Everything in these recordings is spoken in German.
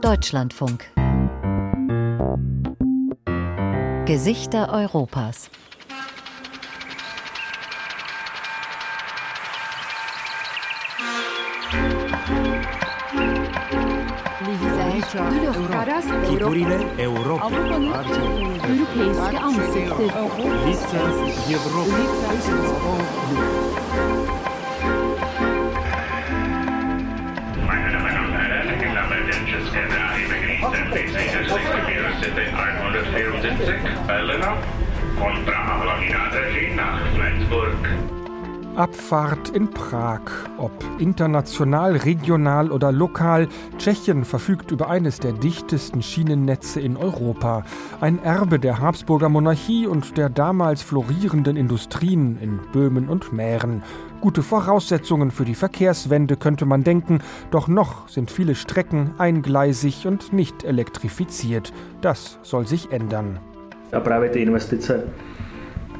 Deutschlandfunk. Gesichter Europas. Figurile Europa. Europeiske ansikter. Meine 174 Berliner von Praha nach Flensburg. Abfahrt in Prag. Ob international, regional oder lokal, Tschechien verfügt über eines der dichtesten Schienennetze in Europa. Ein Erbe der Habsburger Monarchie und der damals florierenden Industrien in Böhmen und Mähren. Gute Voraussetzungen für die Verkehrswende könnte man denken, doch noch sind viele Strecken eingleisig und nicht elektrifiziert. Das soll sich ändern. A práve tie investice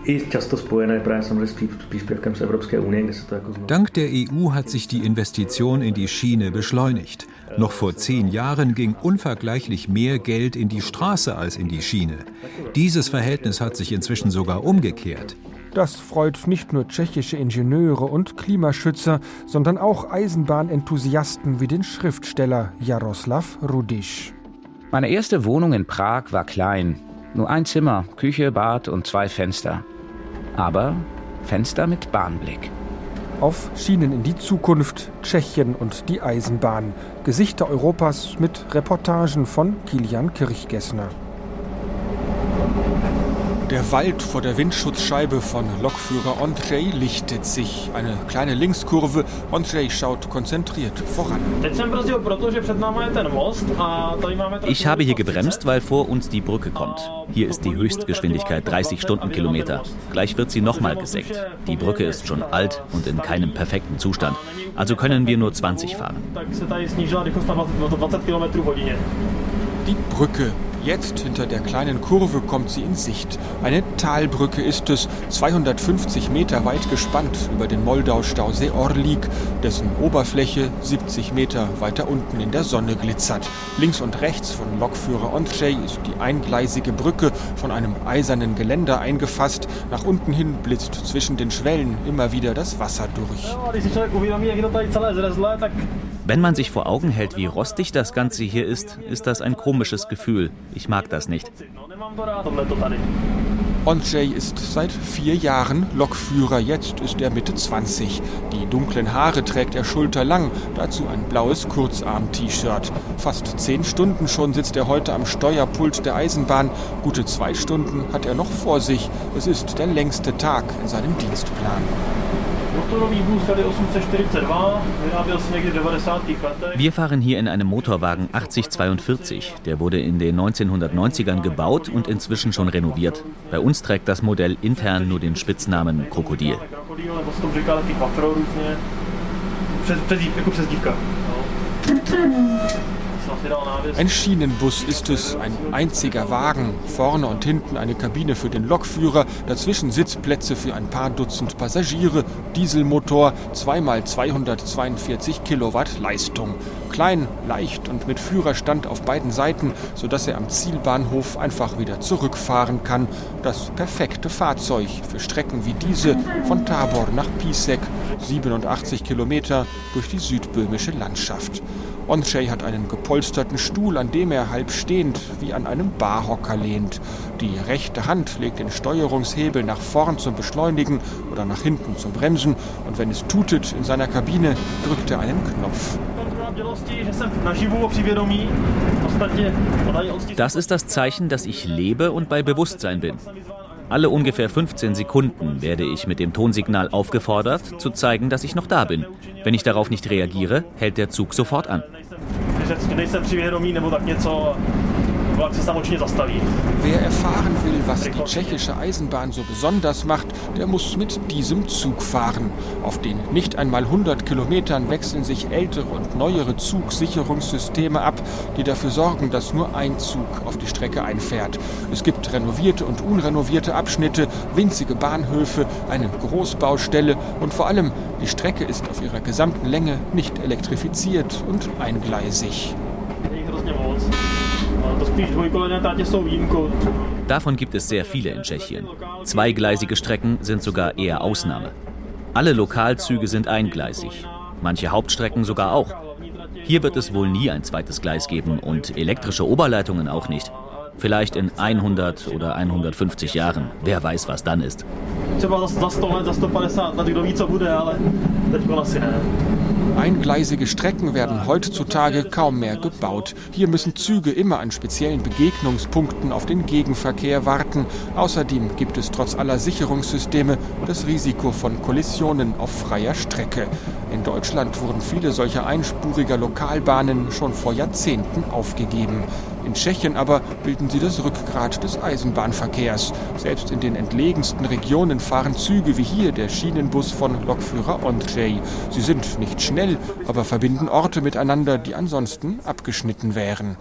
i často spojené právě samozřejmě s příspěvkem z Evropské unie, kde se to jako znovu... Dank der EU hat sich die Investition in die Schiene beschleunigt. Noch vor zehn Jahren ging unvergleichlich mehr Geld in die Straße als in die Schiene. Dieses Verhältnis hat sich inzwischen sogar umgekehrt. Das freut nicht nur tschechische Ingenieure und Klimaschützer, sondern auch Eisenbahnenthusiasten wie den Schriftsteller Jaroslav Rudisch. Meine erste Wohnung in Prag war klein. Nur ein Zimmer, Küche, Bad und zwei Fenster. Aber Fenster mit Bahnblick. Auf Schienen in die Zukunft, Tschechien und die Eisenbahn. Gesichter Europas mit Reportagen von Kilian Kirchgessner. Der Wald vor der Windschutzscheibe von Lokführer Andrzej lichtet sich. Eine kleine Linkskurve. Andrzej schaut konzentriert voran. Ich habe hier gebremst, weil vor uns die Brücke kommt. Hier ist die Höchstgeschwindigkeit 30 Stundenkilometer. Gleich wird sie nochmal gesenkt. Die Brücke ist schon alt und in keinem perfekten Zustand. Also können wir nur 20 fahren. Die Brücke. Jetzt hinter der kleinen Kurve kommt sie in Sicht. Eine Talbrücke ist es, 250 Meter weit gespannt über den Moldau-Stausee Orlik, dessen Oberfläche 70 Meter weiter unten in der Sonne glitzert. Links und rechts von Lokführer Andrzej ist die eingleisige Brücke von einem eisernen Geländer eingefasst. Nach unten hin blitzt zwischen den Schwellen immer wieder das Wasser durch. Wenn man sich vor Augen hält, wie rostig das Ganze hier ist, ist das ein komisches Gefühl. Ich mag das nicht. Andrzej ist seit vier Jahren Lokführer, jetzt ist er Mitte 20. Die dunklen Haare trägt er schulterlang, dazu ein blaues Kurzarm-T-Shirt. Fast zehn Stunden schon sitzt er heute am Steuerpult der Eisenbahn. Gute zwei Stunden hat er noch vor sich. Es ist der längste Tag in seinem Dienstplan. Wir fahren hier in einem Motorwagen 8042. Der wurde in den 1990ern gebaut und inzwischen schon renoviert. Bei uns trägt das Modell intern nur den Spitznamen Krokodil. Ein Schienenbus ist es, ein einziger Wagen. Vorne und hinten eine Kabine für den Lokführer, dazwischen Sitzplätze für ein paar Dutzend Passagiere, Dieselmotor, zweimal 242 Kilowatt Leistung. Klein, leicht und mit Führerstand auf beiden Seiten, sodass er am Zielbahnhof einfach wieder zurückfahren kann. Das perfekte Fahrzeug für Strecken wie diese von Tabor nach Pisek, 87 Kilometer durch die südböhmische Landschaft. Andrzej hat einen gepolsterten Stuhl, an dem er halb stehend wie an einem Barhocker lehnt. Die rechte Hand legt den Steuerungshebel nach vorn zum Beschleunigen oder nach hinten zum Bremsen und wenn es tutet in seiner Kabine, drückt er einen Knopf. Das ist das Zeichen, dass ich lebe und bei Bewusstsein bin. Alle ungefähr 15 Sekunden werde ich mit dem Tonsignal aufgefordert, zu zeigen, dass ich noch da bin. Wenn ich darauf nicht reagiere, hält der Zug sofort an. Wer erfahren will, was die tschechische Eisenbahn so besonders macht, der muss mit diesem Zug fahren. Auf den nicht einmal 100 Kilometern wechseln sich ältere und neuere Zugsicherungssysteme ab, die dafür sorgen, dass nur ein Zug auf die Strecke einfährt. Es gibt renovierte und unrenovierte Abschnitte, winzige Bahnhöfe, eine Großbaustelle und vor allem die Strecke ist auf ihrer gesamten Länge nicht elektrifiziert und eingleisig. Davon gibt es sehr viele in Tschechien. Zweigleisige Strecken sind sogar eher Ausnahme. Alle Lokalzüge sind eingleisig, manche Hauptstrecken sogar auch. Hier wird es wohl nie ein zweites Gleis geben und elektrische Oberleitungen auch nicht. Vielleicht in 100 oder 150 Jahren. Wer weiß, was dann ist. Eingleisige Strecken werden heutzutage kaum mehr gebaut. Hier müssen Züge immer an speziellen Begegnungspunkten auf den Gegenverkehr warten. Außerdem gibt es trotz aller Sicherungssysteme das Risiko von Kollisionen auf freier Strecke. In Deutschland wurden viele solcher einspuriger Lokalbahnen schon vor Jahrzehnten aufgegeben. In Tschechien aber bilden sie das Rückgrat des Eisenbahnverkehrs. Selbst in den entlegensten Regionen fahren Züge wie hier der Schienenbus von Lokführer Ondřej. Sie sind nicht schnell, aber verbinden Orte miteinander, die ansonsten abgeschnitten wären.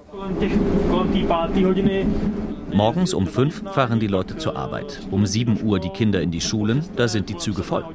Morgens um fünf fahren die Leute zur Arbeit. Um 7 Uhr die Kinder in die Schulen, da sind die Züge voll.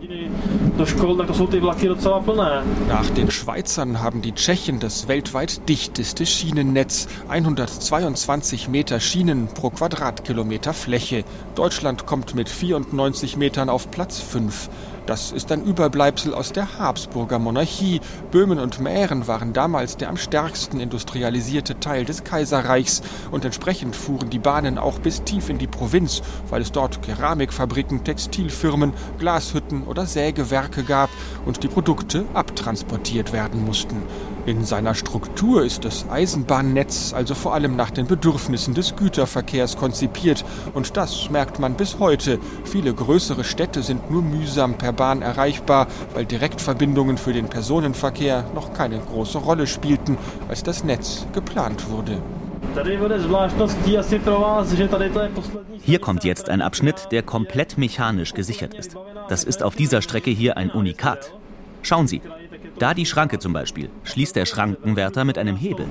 Nach den Schweizern haben die Tschechen das weltweit dichteste Schienennetz. 122 Meter Schienen pro Quadratkilometer Fläche. Deutschland kommt mit 94 Metern auf Platz 5. Das ist ein Überbleibsel aus der Habsburger Monarchie. Böhmen und Mähren waren damals der am stärksten industrialisierte Teil des Kaiserreichs und entsprechend fuhren die Bahnen auch bis tief in die Provinz, weil es dort Keramikfabriken, Textilfirmen, Glashütten oder Sägewerke gab und die Produkte abtransportiert werden mussten. In seiner Struktur ist das Eisenbahnnetz also vor allem nach den Bedürfnissen des Güterverkehrs konzipiert und das merkt man bis heute. Viele größere Städte sind nur mühsam per Bahn erreichbar, weil Direktverbindungen für den Personenverkehr noch keine große Rolle spielten, als das Netz geplant wurde. Hier kommt jetzt ein Abschnitt, der komplett mechanisch gesichert ist. Das ist auf dieser Strecke hier ein Unikat. Schauen Sie, da die Schranke zum Beispiel, schließt der Schrankenwärter mit einem Hebel.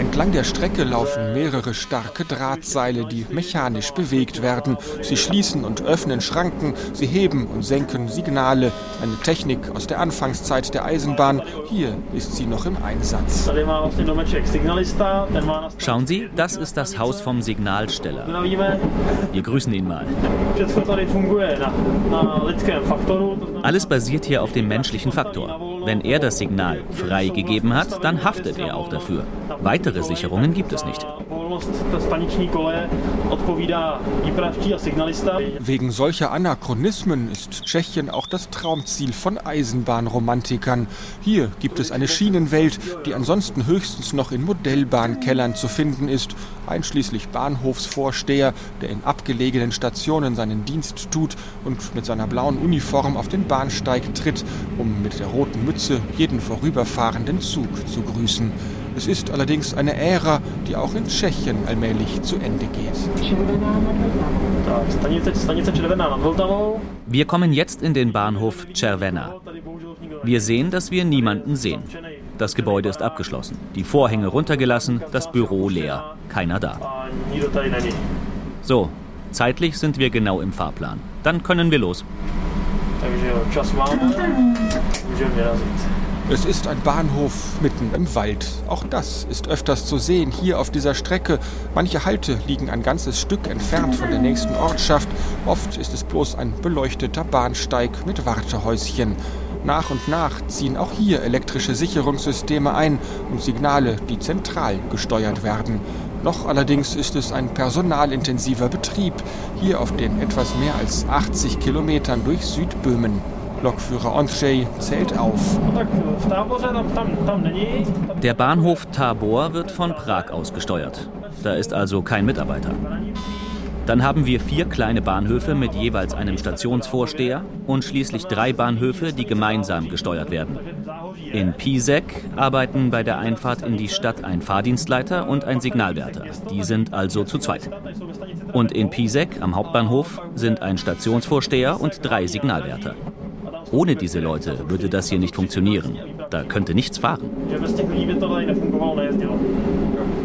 Entlang der Strecke laufen mehrere starke Drahtseile, die mechanisch bewegt werden. Sie schließen und öffnen Schranken, sie heben und senken Signale. Eine Technik aus der Anfangszeit der Eisenbahn. Hier ist sie noch im Einsatz. Schauen Sie, das ist das Haus vom Signalsteller. Wir grüßen ihn mal. Alles basiert hier auf dem menschlichen Faktor. Wenn er das Signal freigegeben hat, dann haftet er auch dafür. Weitere Sicherungen gibt es nicht. Wegen solcher Anachronismen ist Tschechien auch das Traumziel von Eisenbahnromantikern. Hier gibt es eine Schienenwelt, die ansonsten höchstens noch in Modellbahnkellern zu finden ist, einschließlich Bahnhofsvorsteher, der in abgelegenen Stationen seinen Dienst tut und mit seiner blauen Uniform auf den Bahnsteig tritt, um mit der roten Mütze jeden vorüberfahrenden Zug zu grüßen. Es ist allerdings eine Ära, die auch in Tschechien allmählich zu Ende geht. Wir kommen jetzt in den Bahnhof Červená. Wir sehen, dass wir niemanden sehen. Das Gebäude ist abgeschlossen, die Vorhänge runtergelassen, das Büro leer, keiner da. So, zeitlich sind wir genau im Fahrplan. Dann können wir los. Es ist ein Bahnhof mitten im Wald. Auch das ist öfters zu sehen hier auf dieser Strecke. Manche Halte liegen ein ganzes Stück entfernt von der nächsten Ortschaft. Oft ist es bloß ein beleuchteter Bahnsteig mit Wartehäuschen. Nach und nach ziehen auch hier elektrische Sicherungssysteme ein und Signale, die zentral gesteuert werden. Noch allerdings ist es ein personalintensiver Betrieb, hier auf den etwas mehr als 80 Kilometern durch Südböhmen. Lokführer Ondřej zählt auf. Der Bahnhof Tabor wird von Prag aus gesteuert. Da ist also kein Mitarbeiter. Dann haben wir vier kleine Bahnhöfe mit jeweils einem Stationsvorsteher und schließlich drei Bahnhöfe, die gemeinsam gesteuert werden. In Pisek arbeiten bei der Einfahrt in die Stadt ein Fahrdienstleiter und ein Signalwärter. Die sind also zu zweit. Und in Pisek am Hauptbahnhof sind ein Stationsvorsteher und drei Signalwärter. Ohne diese Leute würde das hier nicht funktionieren. Da könnte nichts fahren.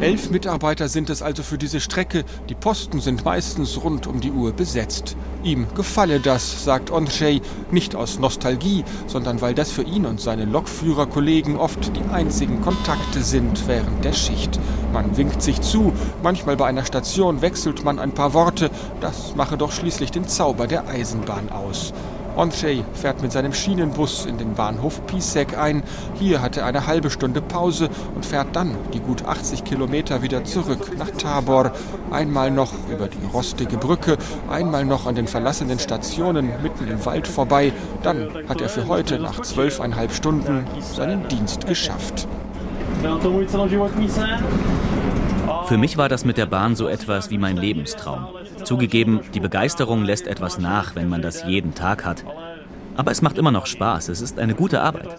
Elf Mitarbeiter sind es also für diese Strecke. Die Posten sind meistens rund um die Uhr besetzt. Ihm gefalle das, sagt Ondřej, nicht aus Nostalgie, sondern weil das für ihn und seine Lokführerkollegen oft die einzigen Kontakte sind während der Schicht. Man winkt sich zu, manchmal bei einer Station wechselt man ein paar Worte. Das mache doch schließlich den Zauber der Eisenbahn aus. Ondřej fährt mit seinem Schienenbus in den Bahnhof Pisek ein. Hier hat er eine halbe Stunde Pause und fährt dann die gut 80 Kilometer wieder zurück nach Tabor. Einmal noch über die rostige Brücke, einmal noch an den verlassenen Stationen mitten im Wald vorbei. Dann hat er für heute nach zwölfeinhalb Stunden seinen Dienst geschafft. Für mich war das mit der Bahn so etwas wie mein Lebenstraum. Zugegeben, die Begeisterung lässt etwas nach, wenn man das jeden Tag hat. Aber es macht immer noch Spaß, es ist eine gute Arbeit.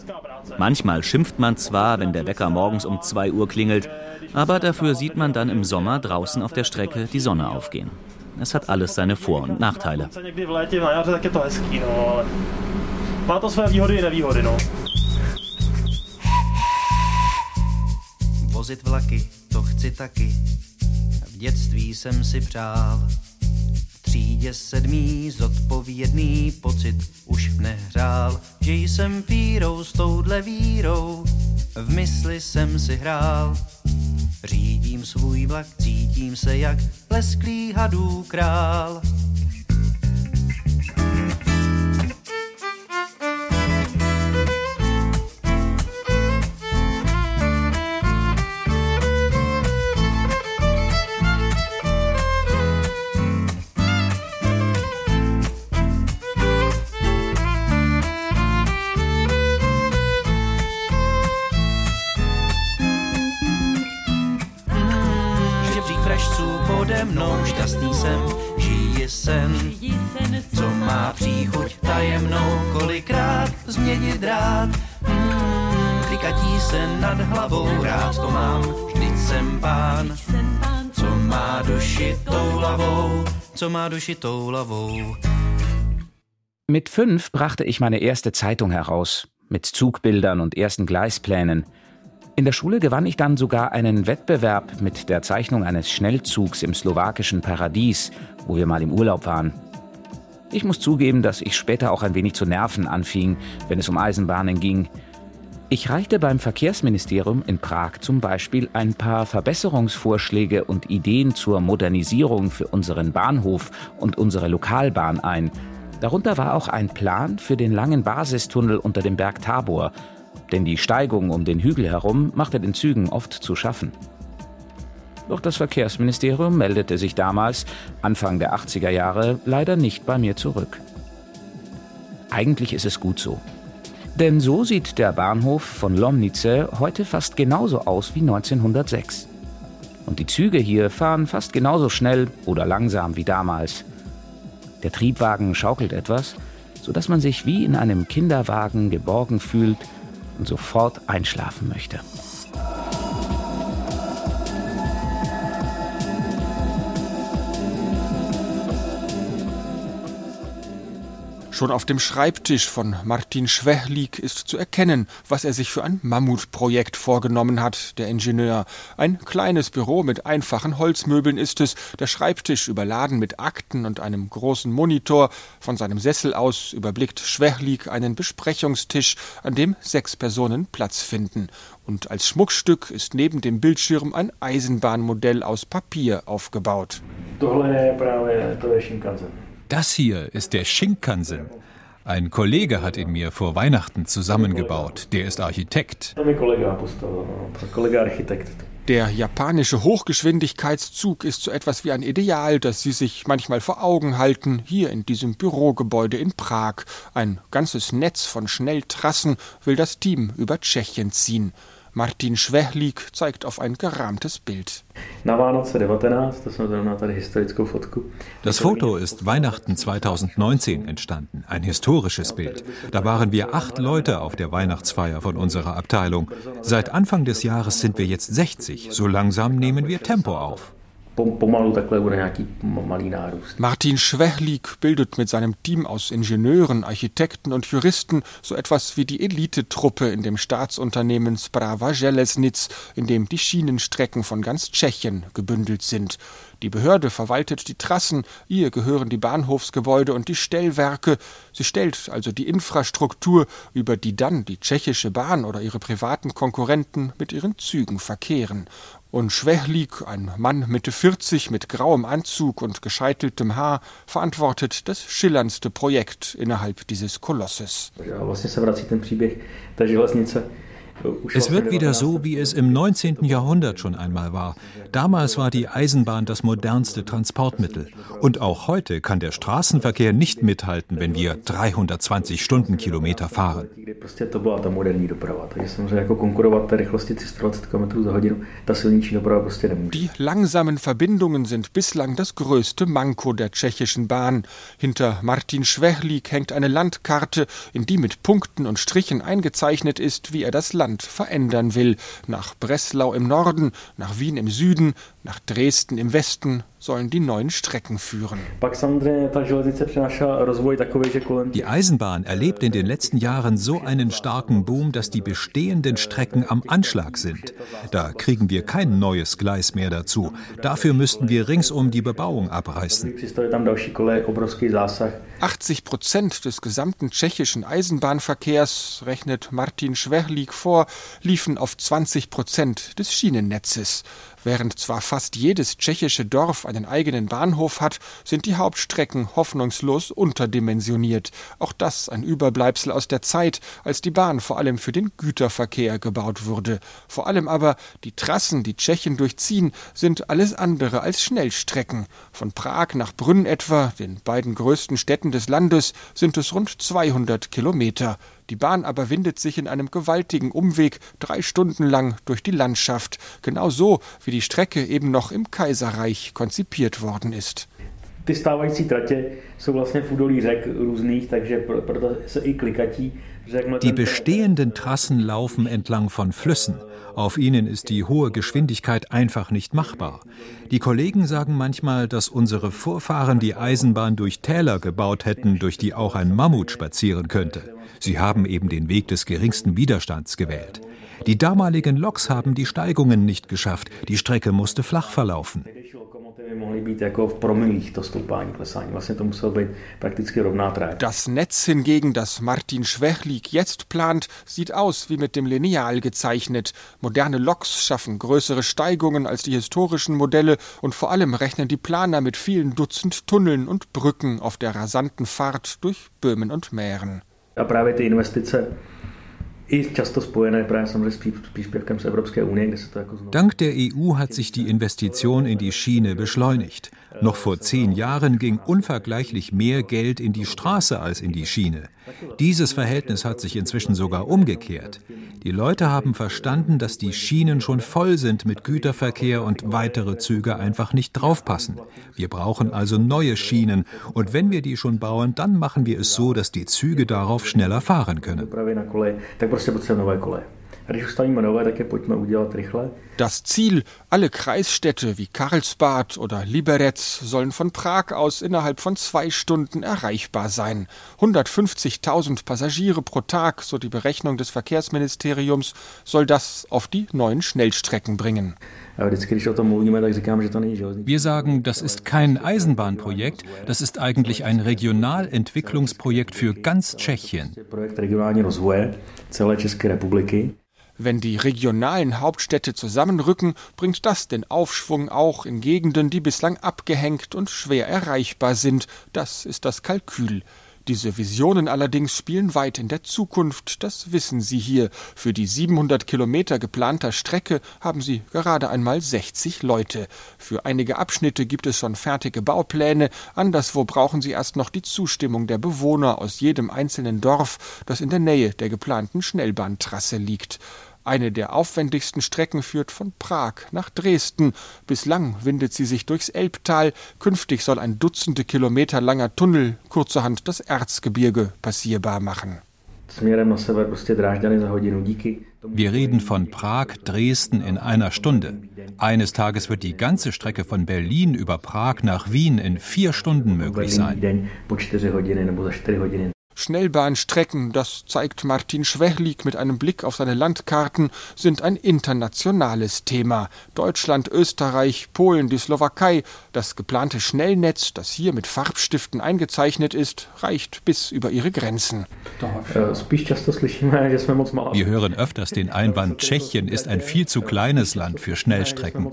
Manchmal schimpft man zwar, wenn der Wecker morgens um 2 Uhr klingelt, aber dafür sieht man dann im Sommer draußen auf der Strecke die Sonne aufgehen. Es hat alles seine Vor- und Nachteile. Vozit vlaky, to chci taky. V dětství jsem si přál třídě sedmý zodpovědný pocit už nehřál, že jsem pírou s touhle vírou, v mysli jsem si hrál. Řídím svůj vlak, cítím se jak lesklý hadů král. Hlavou, rád to mám, vždyť jsem pán, co má duši toulavou, co má duši toulavou. Mit fünf brachte ich meine erste Zeitung heraus, mit Zugbildern und ersten Gleisplänen. In der Schule gewann ich dann sogar einen Wettbewerb mit der Zeichnung eines Schnellzugs im slowakischen Paradies, wo wir mal im Urlaub waren. Ich muss zugeben, dass ich später auch ein wenig zu nerven anfing, wenn es um Eisenbahnen ging. Ich reichte beim Verkehrsministerium in Prag zum Beispiel ein paar Verbesserungsvorschläge und Ideen zur Modernisierung für unseren Bahnhof und unsere Lokalbahn ein. Darunter war auch ein Plan für den langen Basistunnel unter dem Berg Tabor, denn die Steigung um den Hügel herum machte den Zügen oft zu schaffen. Doch das Verkehrsministerium meldete sich damals, Anfang der 80er Jahre, leider nicht bei mir zurück. Eigentlich ist es gut so. Denn so sieht der Bahnhof von Lomnice heute fast genauso aus wie 1906. Und die Züge hier fahren fast genauso schnell oder langsam wie damals. Der Triebwagen schaukelt etwas, sodass man sich wie in einem Kinderwagen geborgen fühlt sofort einschlafen möchte. Schon auf dem Schreibtisch von Martin Schwehlik ist zu erkennen, was er sich für ein Mammutprojekt vorgenommen hat, der Ingenieur. Ein kleines Büro mit einfachen Holzmöbeln ist es, der Schreibtisch überladen mit Akten und einem großen Monitor. Von seinem Sessel aus überblickt Schwehlik einen Besprechungstisch, an dem sechs Personen Platz finden. Und als Schmuckstück ist neben dem Bildschirm ein Eisenbahnmodell aus Papier aufgebaut. Das hier ist der Shinkansen. Ein Kollege hat ihn mir vor Weihnachten zusammengebaut. Der ist Architekt. Der japanische Hochgeschwindigkeitszug ist so etwas wie ein Ideal, das Sie sich manchmal vor Augen halten, hier in diesem Bürogebäude in Prag. Ein ganzes Netz von Schnelltrassen will das Team über Tschechien ziehen. Martin Schwehlik zeigt auf ein gerahmtes Bild. Das Foto ist Weihnachten 2019 entstanden, ein historisches Bild. Da waren wir acht Leute auf der Weihnachtsfeier von unserer Abteilung. Seit Anfang des Jahres sind wir jetzt 60. So langsam nehmen wir Tempo auf. Martin Schwechlik bildet mit seinem Team aus Ingenieuren, Architekten und Juristen so etwas wie die Elitetruppe in dem Staatsunternehmen Sprava Železnic, in dem die Schienenstrecken von ganz Tschechien gebündelt sind. Die Behörde verwaltet die Trassen, ihr gehören die Bahnhofsgebäude und die Stellwerke. Sie stellt also die Infrastruktur, über die dann die tschechische Bahn oder ihre privaten Konkurrenten mit ihren Zügen verkehren. Und Schwechlik, ein Mann Mitte 40 mit grauem Anzug und gescheiteltem Haar, verantwortet das schillerndste Projekt innerhalb dieses Kolosses. Ja, vlastně se vrací ten příběh té železnice es wird wieder so, wie es im 19. Jahrhundert schon einmal war. Damals war die Eisenbahn das modernste Transportmittel. Und auch heute kann der Straßenverkehr nicht mithalten, wenn wir 320 Stundenkilometer fahren. Die langsamen Verbindungen sind bislang das größte Manko der tschechischen Bahn. Hinter Martin Schwechlik hängt eine Landkarte, in die mit Punkten und Strichen eingezeichnet ist, wie er das Land Land verändern will. Nach Breslau im Norden, nach Wien im Süden, nach Dresden im Westen sollen die neuen Strecken führen. Die Eisenbahn erlebt in den letzten Jahren so einen starken Boom, dass die bestehenden Strecken am Anschlag sind. Da kriegen wir kein neues Gleis mehr dazu. Dafür müssten wir ringsum die Bebauung abreißen. 80 Prozent des gesamten tschechischen Eisenbahnverkehrs, rechnet Martin Schwerlik vor, liefen auf 20 Prozent des Schienennetzes. Während zwar fast jedes tschechische Dorf einen eigenen Bahnhof hat, sind die Hauptstrecken hoffnungslos unterdimensioniert. Auch das ein Überbleibsel aus der Zeit, als die Bahn vor allem für den Güterverkehr gebaut wurde. Vor allem aber die Trassen, die Tschechien durchziehen, sind alles andere als Schnellstrecken. Von Prag nach Brünn etwa, den beiden größten Städten des Landes, sind es rund 200 Kilometer. Die Bahn aber windet sich in einem gewaltigen Umweg drei Stunden lang durch die Landschaft, genau so, wie die Strecke eben noch im Kaiserreich konzipiert worden ist. Ty stávající tratě jsou vlastně v údolí řek různých, takže proto se i klikatí die bestehenden Trassen laufen entlang von Flüssen. Auf ihnen ist die hohe Geschwindigkeit einfach nicht machbar. Die Kollegen sagen manchmal, dass unsere Vorfahren die Eisenbahn durch Täler gebaut hätten, durch die auch ein Mammut spazieren könnte. Sie haben eben den Weg des geringsten Widerstands gewählt. Die damaligen Loks haben die Steigungen nicht geschafft. Die Strecke musste flach verlaufen. Das Netz hingegen, das Martin Schwechlik jetzt plant, sieht aus wie mit dem Lineal gezeichnet. Moderne Loks schaffen größere Steigungen als die historischen Modelle und vor allem rechnen die Planer mit vielen Dutzend Tunneln und Brücken auf der rasanten Fahrt durch Böhmen und Mähren. Dank der EU hat sich die Investition in die Schiene beschleunigt. Noch vor zehn Jahren ging unvergleichlich mehr Geld in die Straße als in die Schiene. Dieses Verhältnis hat sich inzwischen sogar umgekehrt. Die Leute haben verstanden, dass die Schienen schon voll sind mit Güterverkehr und weitere Züge einfach nicht draufpassen. Wir brauchen also neue Schienen und wenn wir die schon bauen, dann machen wir es so, dass die Züge darauf schneller fahren können. Das Ziel, alle Kreisstädte wie Karlsbad oder Liberec sollen von Prag aus innerhalb von zwei Stunden erreichbar sein. 150.000 Passagiere pro Tag, so die Berechnung des Verkehrsministeriums, soll das auf die neuen Schnellstrecken bringen. Wir sagen, das ist kein Eisenbahnprojekt, das ist eigentlich ein Regionalentwicklungsprojekt für ganz Tschechien. Wenn die regionalen Hauptstädte zusammenrücken, bringt das den Aufschwung auch in Gegenden, die bislang abgehängt und schwer erreichbar sind. Das ist das Kalkül. Diese Visionen allerdings spielen weit in der Zukunft, das wissen Sie hier. Für die 700 Kilometer geplanter Strecke haben Sie gerade einmal 60 Leute. Für einige Abschnitte gibt es schon fertige Baupläne, anderswo brauchen Sie erst noch die Zustimmung der Bewohner aus jedem einzelnen Dorf, das in der Nähe der geplanten Schnellbahntrasse liegt. Eine der aufwendigsten Strecken führt von Prag nach Dresden. Bislang windet sie sich durchs Elbtal. Künftig soll ein Dutzende Kilometer langer Tunnel kurzerhand das Erzgebirge passierbar machen. Wir reden von Prag, Dresden in einer Stunde. Eines Tages wird die ganze Strecke von Berlin über Prag nach Wien in vier Stunden möglich sein. Schnellbahnstrecken, das zeigt Martin Schwechlik mit einem Blick auf seine Landkarten, sind ein internationales Thema. Deutschland, Österreich, Polen, die Slowakei. Das geplante Schnellnetz, das hier mit Farbstiften eingezeichnet ist, reicht bis über ihre Grenzen. Wir hören öfters den Einwand, Tschechien ist ein viel zu kleines Land für Schnellstrecken.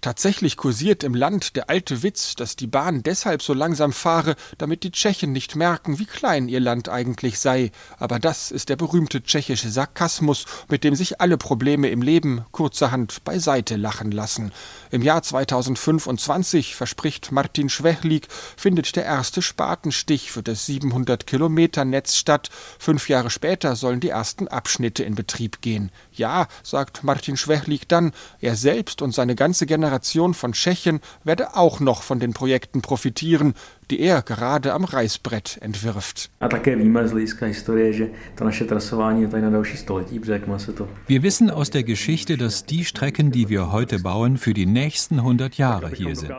Tatsächlich kursiert im Land der alte Witz, dass die Bahn deshalb so langsam fahre, damit die Tschechen nicht merken, wie klein ihr Land eigentlich sei. Aber das ist der berühmte tschechische Sarkasmus, mit dem sich alle Probleme im Leben kurzerhand beiseite lachen lassen. Im Jahr 2025, verspricht Martin Schwechlik, findet der erste Spatenstich für das 700 Kilometer Netz statt. Fünf Jahre später sollen die ersten Abschnitte in Betrieb gehen. Ja, sagt Martin Schwechlik dann, er selbst und seine ganze Generation von Tschechen werde auch noch von den Projekten profitieren, die er gerade am Reißbrett entwirft. Wir wissen aus der Geschichte, dass die Strecken, die wir heute bauen, für die nächsten 100 Jahre hier sind.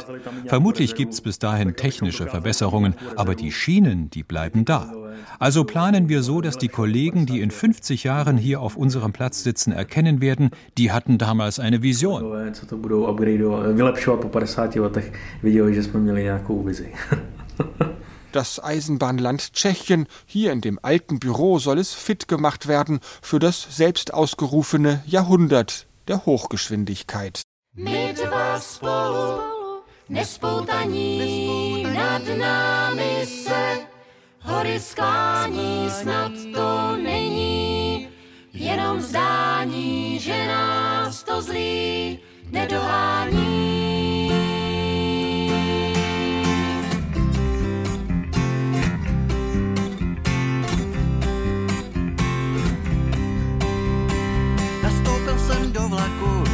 Vermutlich gibt es bis dahin technische Verbesserungen, aber die Schienen, die bleiben da. Also planen wir so, dass die Kollegen, die in 50 Jahren hier auf unserem Platz sitzen, erkennen werden, die hatten damals eine Vision. Das Eisenbahnland Tschechien, hier in dem alten Büro soll es fit gemacht werden für das selbst ausgerufene Jahrhundert der Hochgeschwindigkeit. My dva spolu, nespoutaní nad námi se, hory skání snad to není, jenom zdání, že nás to zlý nedohání.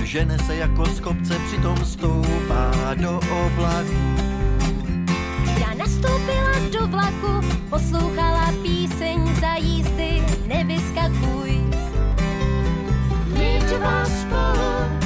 Žene se jako z kopce, přitom stoupá do oblaku. Já nastoupila do vlaku, poslouchala píseň za jízdy, nevyskakuj. My dva spolu,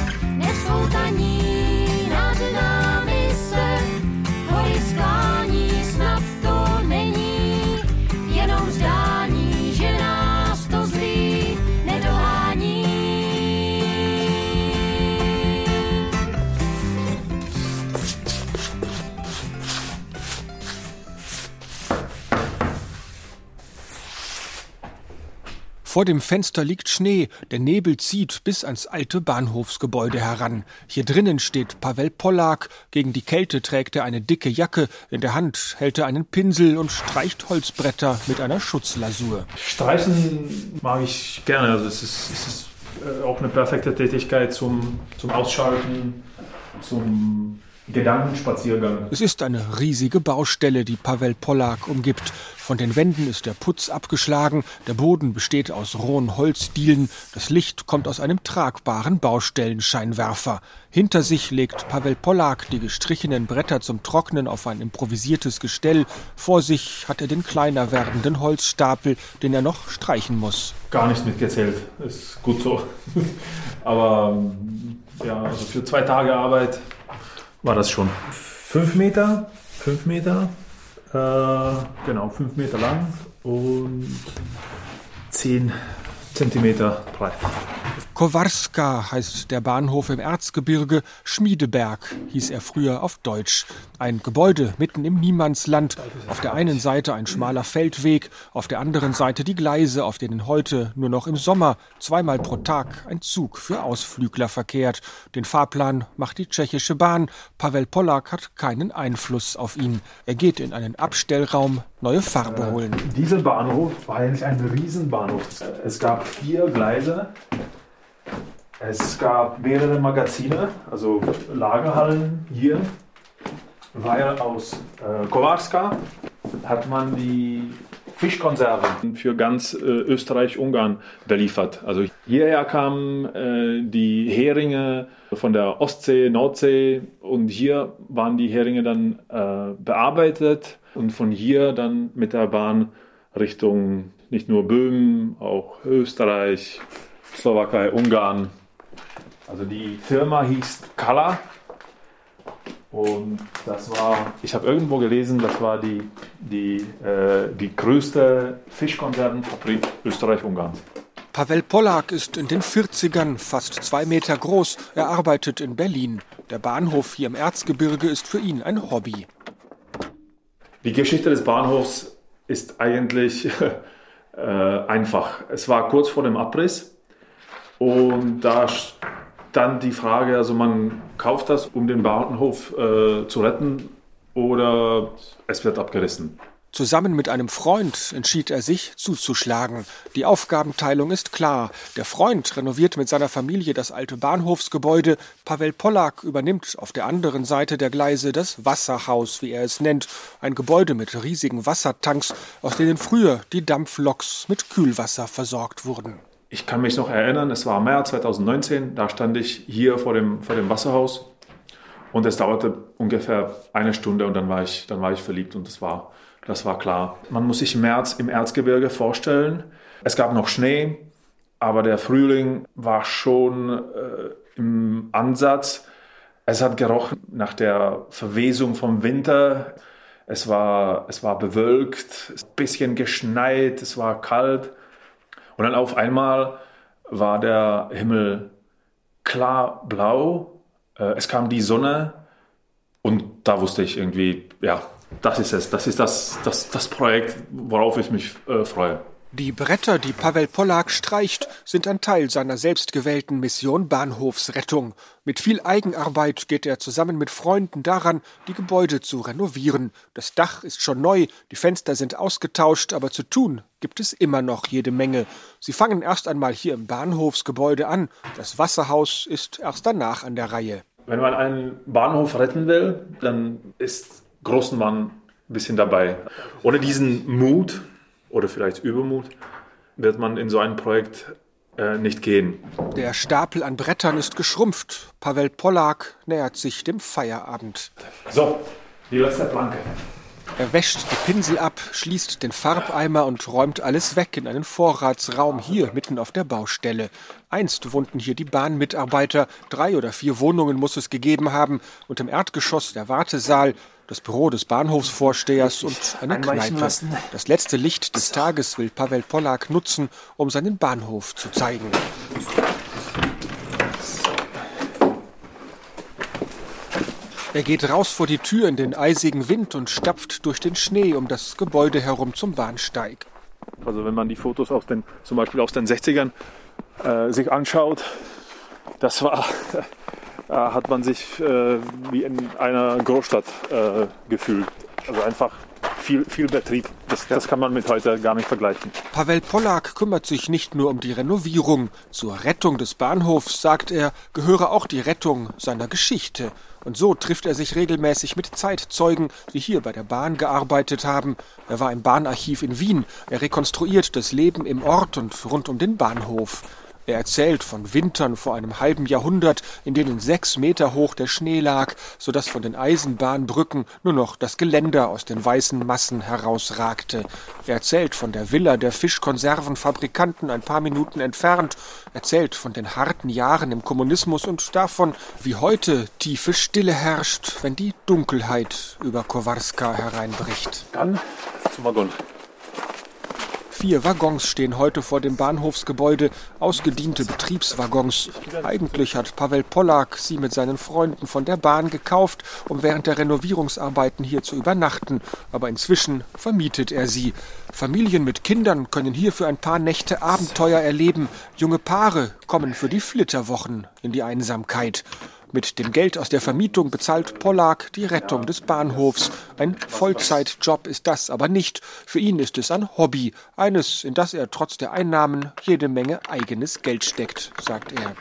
Vor dem Fenster liegt Schnee, der Nebel zieht bis ans alte Bahnhofsgebäude heran. Hier drinnen steht Pavel Pollak, gegen die Kälte trägt er eine dicke Jacke, in der Hand hält er einen Pinsel und streicht Holzbretter mit einer Schutzlasur. Streichen mag ich gerne, also es ist, es ist äh, auch eine perfekte Tätigkeit zum, zum Ausschalten, zum Gedankenspaziergang. Es ist eine riesige Baustelle, die Pavel Pollak umgibt. Von den Wänden ist der Putz abgeschlagen, der Boden besteht aus rohen Holzdielen, das Licht kommt aus einem tragbaren Baustellenscheinwerfer. Hinter sich legt Pavel Pollak die gestrichenen Bretter zum Trocknen auf ein improvisiertes Gestell. Vor sich hat er den kleiner werdenden Holzstapel, den er noch streichen muss. Gar nicht mitgezählt, ist gut so. Aber ja, also für zwei Tage Arbeit war das schon. Fünf Meter, fünf Meter, äh, genau, fünf Meter lang und zehn Zentimeter breit. Kowarska heißt der Bahnhof im Erzgebirge, Schmiedeberg hieß er früher auf Deutsch. Ein Gebäude mitten im Niemandsland. Auf der einen Seite ein schmaler Feldweg, auf der anderen Seite die Gleise, auf denen heute nur noch im Sommer zweimal pro Tag ein Zug für Ausflügler verkehrt. Den Fahrplan macht die tschechische Bahn. Pavel Pollak hat keinen Einfluss auf ihn. Er geht in einen Abstellraum, neue Farbe holen. Dieser Bahnhof war eigentlich ein Riesenbahnhof. Es gab vier Gleise. Es gab mehrere Magazine, also Lagerhallen hier. Weil aus äh, Kowarska hat man die Fischkonserven für ganz äh, Österreich-Ungarn beliefert. Also hierher kamen äh, die Heringe von der Ostsee, Nordsee und hier waren die Heringe dann äh, bearbeitet und von hier dann mit der Bahn Richtung nicht nur Böhmen, auch Österreich, Slowakei, Ungarn. Also die Firma hieß Kala und das war, ich habe irgendwo gelesen, das war die, die, äh, die größte Fischkonservenfabrik Österreich-Ungarns. Pavel Pollak ist in den 40ern, fast zwei Meter groß. Er arbeitet in Berlin. Der Bahnhof hier im Erzgebirge ist für ihn ein Hobby. Die Geschichte des Bahnhofs ist eigentlich äh, einfach. Es war kurz vor dem Abriss und da dann die Frage, also man kauft das, um den Bahnhof äh, zu retten oder es wird abgerissen. Zusammen mit einem Freund entschied er sich zuzuschlagen. Die Aufgabenteilung ist klar. Der Freund renoviert mit seiner Familie das alte Bahnhofsgebäude. Pavel Pollak übernimmt auf der anderen Seite der Gleise das Wasserhaus, wie er es nennt. Ein Gebäude mit riesigen Wassertanks, aus denen früher die Dampfloks mit Kühlwasser versorgt wurden. Ich kann mich noch erinnern, es war März 2019, da stand ich hier vor dem, vor dem Wasserhaus und es dauerte ungefähr eine Stunde und dann war ich, dann war ich verliebt und das war das war klar. Man muss sich März im Erzgebirge vorstellen. Es gab noch Schnee, aber der Frühling war schon äh, im Ansatz. Es hat gerochen nach der Verwesung vom Winter. Es war, es war bewölkt, ein bisschen geschneit, es war kalt. Und dann auf einmal war der Himmel klar blau. Äh, es kam die Sonne und da wusste ich irgendwie, ja, das ist es. Das ist das, das, das Projekt, worauf ich mich äh, freue. Die Bretter, die Pavel Pollak streicht, sind ein Teil seiner selbstgewählten Mission Bahnhofsrettung. Mit viel Eigenarbeit geht er zusammen mit Freunden daran, die Gebäude zu renovieren. Das Dach ist schon neu, die Fenster sind ausgetauscht, aber zu tun gibt es immer noch jede Menge. Sie fangen erst einmal hier im Bahnhofsgebäude an. Das Wasserhaus ist erst danach an der Reihe. Wenn man einen Bahnhof retten will, dann ist großen Mann ein bisschen dabei. Ohne diesen Mut oder vielleicht Übermut wird man in so ein Projekt äh, nicht gehen. Der Stapel an Brettern ist geschrumpft. Pavel Pollak nähert sich dem Feierabend. So, die letzte Planke. Er wäscht die Pinsel ab, schließt den Farbeimer und räumt alles weg in einen Vorratsraum hier mitten auf der Baustelle. Einst wohnten hier die Bahnmitarbeiter, drei oder vier Wohnungen muss es gegeben haben und im Erdgeschoss der Wartesaal, das Büro des Bahnhofsvorstehers und eine Kneipe. Das letzte Licht des Tages will Pavel Pollak nutzen, um seinen Bahnhof zu zeigen. Er geht raus vor die Tür in den eisigen Wind und stapft durch den Schnee um das Gebäude herum zum Bahnsteig. Also wenn man die Fotos aus den, zum Beispiel aus den 60ern äh, sich anschaut, das war, hat man sich äh, wie in einer Großstadt äh, gefühlt. Also einfach viel, viel Betrieb. Das, das kann man mit heute gar nicht vergleichen. Pavel Pollak kümmert sich nicht nur um die Renovierung. Zur Rettung des Bahnhofs, sagt er, gehöre auch die Rettung seiner Geschichte. Und so trifft er sich regelmäßig mit Zeitzeugen, die hier bei der Bahn gearbeitet haben. Er war im Bahnarchiv in Wien. Er rekonstruiert das Leben im Ort und rund um den Bahnhof. Er erzählt von Wintern vor einem halben Jahrhundert, in denen sechs Meter hoch der Schnee lag, so dass von den Eisenbahnbrücken nur noch das Geländer aus den weißen Massen herausragte. Er erzählt von der Villa der Fischkonservenfabrikanten ein paar Minuten entfernt, erzählt von den harten Jahren im Kommunismus und davon, wie heute tiefe Stille herrscht, wenn die Dunkelheit über Kowarska hereinbricht. Dann zum Waggon. Vier Waggons stehen heute vor dem Bahnhofsgebäude, ausgediente Betriebswaggons. Eigentlich hat Pavel Pollak sie mit seinen Freunden von der Bahn gekauft, um während der Renovierungsarbeiten hier zu übernachten, aber inzwischen vermietet er sie. Familien mit Kindern können hier für ein paar Nächte Abenteuer erleben. Junge Paare kommen für die Flitterwochen in die Einsamkeit. Mit dem Geld aus der Vermietung bezahlt Pollack die Rettung des Bahnhofs. Ein Vollzeitjob ist das aber nicht. Für ihn ist es ein Hobby, eines, in das er trotz der Einnahmen jede Menge eigenes Geld steckt, sagt er.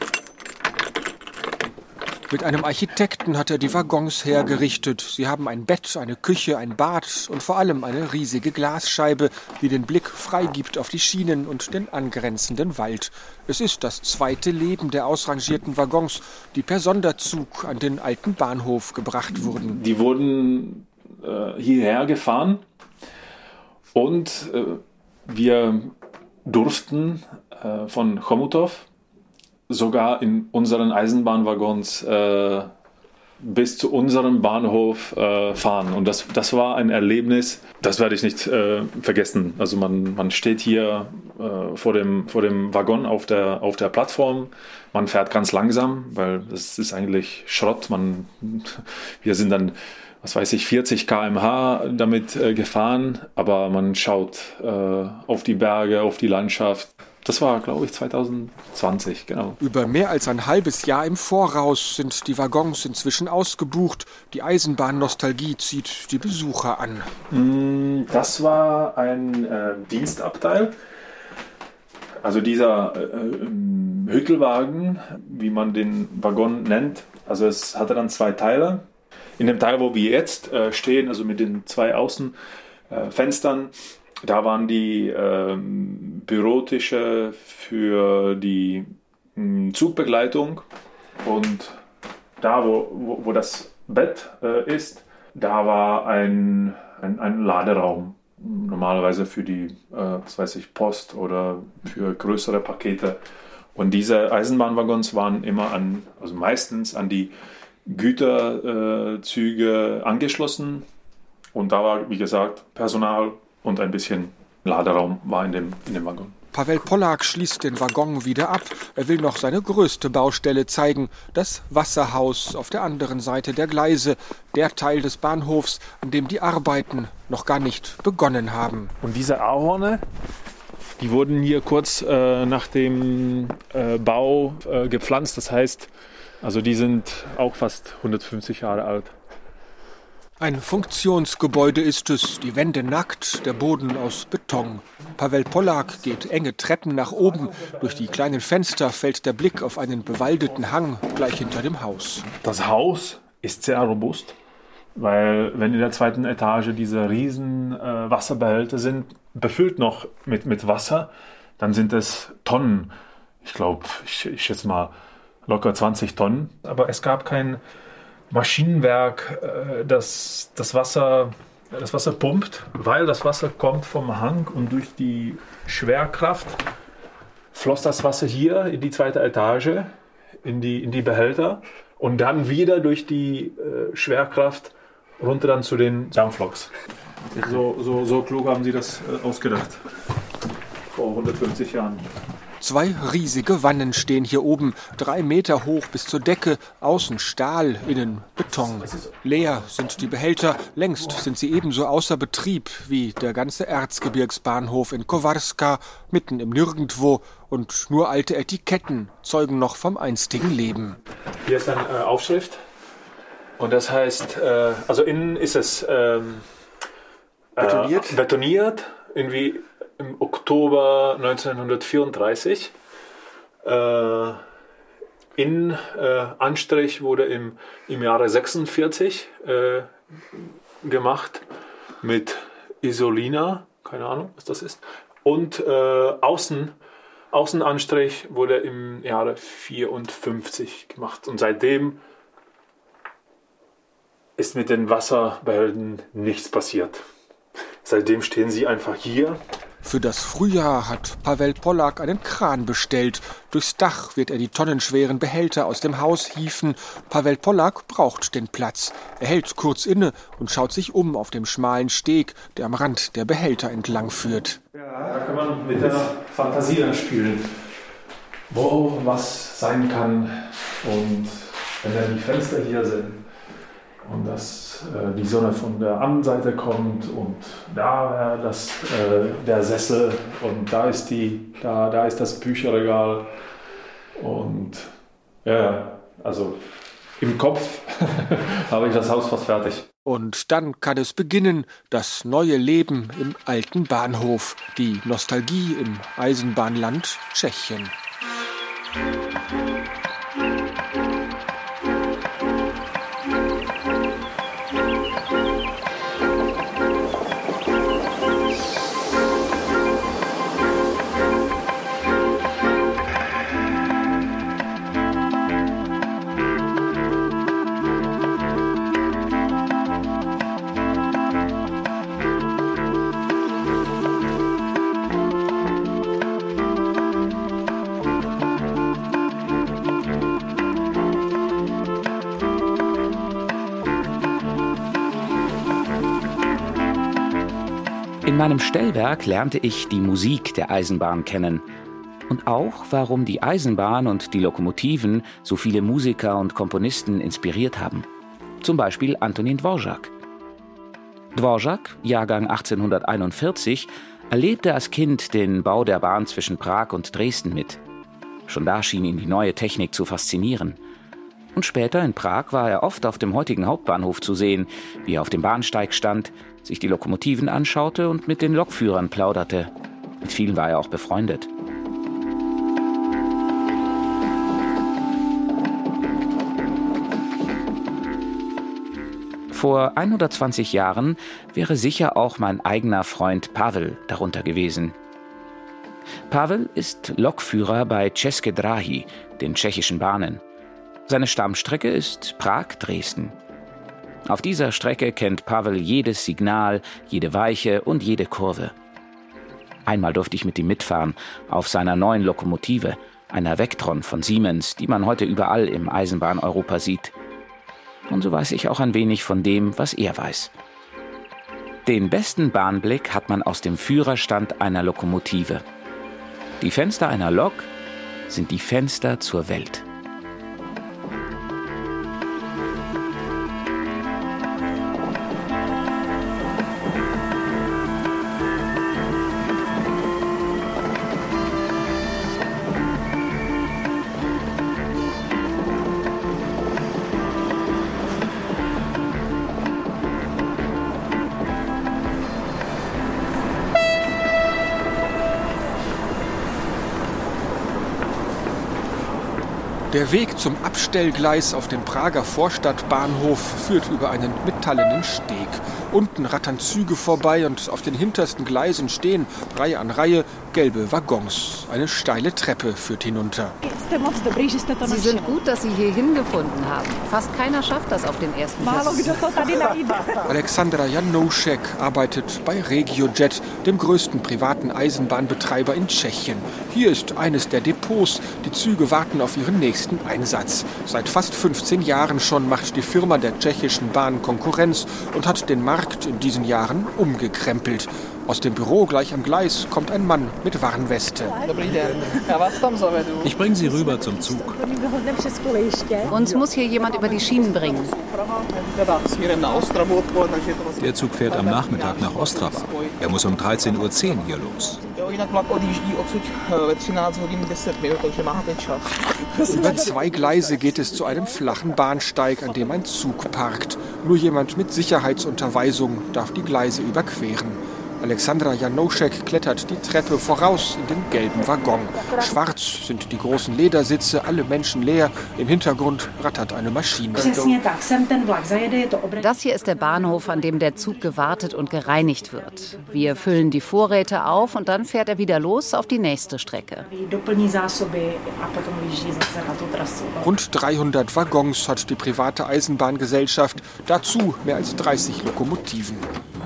Mit einem Architekten hat er die Waggons hergerichtet. Sie haben ein Bett, eine Küche, ein Bad und vor allem eine riesige Glasscheibe, die den Blick freigibt auf die Schienen und den angrenzenden Wald. Es ist das zweite Leben der ausrangierten Waggons, die per Sonderzug an den alten Bahnhof gebracht wurden. Die wurden äh, hierher gefahren und äh, wir durften äh, von Chomutov sogar in unseren Eisenbahnwaggons äh, bis zu unserem Bahnhof äh, fahren. Und das, das war ein Erlebnis, das werde ich nicht äh, vergessen. Also man, man steht hier äh, vor, dem, vor dem Waggon auf der, auf der Plattform, man fährt ganz langsam, weil es ist eigentlich Schrott. Man, wir sind dann, was weiß ich, 40 km/h damit äh, gefahren, aber man schaut äh, auf die Berge, auf die Landschaft. Das war, glaube ich, 2020, genau. Über mehr als ein halbes Jahr im Voraus sind die Waggons inzwischen ausgebucht. Die Eisenbahnnostalgie zieht die Besucher an. Mm, Das war ein äh, Dienstabteil. Also dieser äh, ähm, Hüttelwagen, wie man den Waggon nennt. Also es hatte dann zwei Teile. In dem Teil, wo wir jetzt äh, stehen, also mit den zwei Außenfenstern, da waren die ähm, Bürotische für die mh, Zugbegleitung und da, wo, wo, wo das Bett äh, ist, da war ein, ein, ein Laderaum. Normalerweise für die, äh, was weiß ich, Post oder für größere Pakete. Und diese Eisenbahnwaggons waren immer an, also meistens an die Güterzüge angeschlossen. Und da war, wie gesagt, Personal und ein bisschen Laderaum war in dem, in dem Waggon. Pavel Pollak schließt den Waggon wieder ab. Er will noch seine größte Baustelle zeigen, das Wasserhaus auf der anderen Seite der Gleise, der Teil des Bahnhofs, an dem die Arbeiten noch gar nicht begonnen haben. Und diese Ahorne, die wurden hier kurz äh, nach dem äh, Bau äh, gepflanzt. Das heißt, also die sind auch fast 150 Jahre alt. Ein Funktionsgebäude ist es, die Wände nackt, der Boden aus Beton. Pavel Pollak geht enge Treppen nach oben. Durch die kleinen Fenster fällt der Blick auf einen bewaldeten Hang gleich hinter dem Haus. Das Haus ist sehr robust, weil wenn in der zweiten Etage diese riesen äh, Wasserbehälter sind, befüllt noch mit, mit Wasser, dann sind es Tonnen. Ich glaube, ich, ich schätze mal locker 20 Tonnen. Aber es gab kein Maschinenwerk, äh, das das Wasser, das Wasser pumpt, weil das Wasser kommt vom Hang und durch die Schwerkraft floss das Wasser hier in die zweite Etage, in die, in die Behälter und dann wieder durch die äh, Schwerkraft runter dann zu den Dampfloks. So, so, so klug haben sie das äh, ausgedacht. Vor 150 Jahren. Zwei riesige Wannen stehen hier oben, drei Meter hoch bis zur Decke, außen Stahl, innen Beton. Leer sind die Behälter, längst sind sie ebenso außer Betrieb wie der ganze Erzgebirgsbahnhof in Kowarska, mitten im Nirgendwo und nur alte Etiketten zeugen noch vom einstigen Leben. Hier ist eine äh, Aufschrift und das heißt, äh, also innen ist es ähm, Betoniert? Äh, betoniert, irgendwie im Oktober 1934. Äh, in äh, Anstrich wurde im, im Jahre 46 äh, gemacht mit Isolina, keine Ahnung, was das ist. Und äh, Außen, Außenanstrich wurde im Jahre 54 gemacht. Und seitdem ist mit den Wasserbehältern nichts passiert. Seitdem stehen sie einfach hier. Für das Frühjahr hat Pavel Pollak einen Kran bestellt. Durchs Dach wird er die tonnenschweren Behälter aus dem Haus hieven. Pavel Pollak braucht den Platz. Er hält kurz inne und schaut sich um auf dem schmalen Steg, der am Rand der Behälter entlang führt. Da kann man mit der Fantasie dann spielen, wo was sein kann. Und wenn dann die Fenster hier sind und dass äh, die Sonne von der anderen Seite kommt und da äh, das, äh, der Sessel und da ist, die, da, da ist das Bücherregal. Und ja, also im Kopf habe ich das Haus fast fertig. Und dann kann es beginnen, das neue Leben im alten Bahnhof, die Nostalgie im Eisenbahnland Tschechien. Meinem Stellwerk lernte ich die Musik der Eisenbahn kennen und auch, warum die Eisenbahn und die Lokomotiven so viele Musiker und Komponisten inspiriert haben. Zum Beispiel Antonin Dvorak. Dvorak, Jahrgang 1841, erlebte als Kind den Bau der Bahn zwischen Prag und Dresden mit. Schon da schien ihn die neue Technik zu faszinieren. Und später in Prag war er oft auf dem heutigen Hauptbahnhof zu sehen, wie er auf dem Bahnsteig stand, sich die Lokomotiven anschaute und mit den Lokführern plauderte. Mit vielen war er auch befreundet. Vor 120 Jahren wäre sicher auch mein eigener Freund Pavel darunter gewesen. Pavel ist Lokführer bei České Dráhy, den tschechischen Bahnen. Seine Stammstrecke ist Prag-Dresden. Auf dieser Strecke kennt Pavel jedes Signal, jede Weiche und jede Kurve. Einmal durfte ich mit ihm mitfahren, auf seiner neuen Lokomotive, einer Vectron von Siemens, die man heute überall im Eisenbahn-Europa sieht und so weiß ich auch ein wenig von dem, was er weiß. Den besten Bahnblick hat man aus dem Führerstand einer Lokomotive. Die Fenster einer Lok sind die Fenster zur Welt. Der Weg zum Abstellgleis auf dem Prager Vorstadtbahnhof führt über einen metallenen Steg. Unten rattern Züge vorbei und auf den hintersten Gleisen stehen, Reihe an Reihe, gelbe Waggons. Eine steile Treppe führt hinunter. Sie sind gut, dass Sie hier hingefunden haben. Fast keiner schafft das auf den ersten Versuch. Alexandra Janoušek arbeitet bei RegioJet, dem größten privaten Eisenbahnbetreiber in Tschechien. Hier ist eines der Depots. Die Züge warten auf ihren nächsten Einsatz. Seit fast 15 Jahren schon macht die Firma der tschechischen Bahn Konkurrenz und hat den Markt in diesen Jahren umgekrempelt. Aus dem Büro gleich am Gleis kommt ein Mann mit Warnweste. Ich bringe Sie rüber zum Zug. Uns muss hier jemand über die Schienen bringen. Der Zug fährt am Nachmittag nach Ostrava. Er muss um 13.10 Uhr hier los. Über zwei Gleise geht es zu einem flachen Bahnsteig, an dem ein Zug parkt. Nur jemand mit Sicherheitsunterweisung darf die Gleise überqueren. Alexandra Janoušek klettert die Treppe voraus in den gelben Waggon. Schwarz sind die großen Ledersitze, alle Menschen leer. Im Hintergrund rattert eine Maschine. Das hier ist der Bahnhof, an dem der Zug gewartet und gereinigt wird. Wir füllen die Vorräte auf und dann fährt er wieder los auf die nächste Strecke. Rund 300 Waggons hat die private Eisenbahngesellschaft, dazu mehr als 30 Lokomotiven.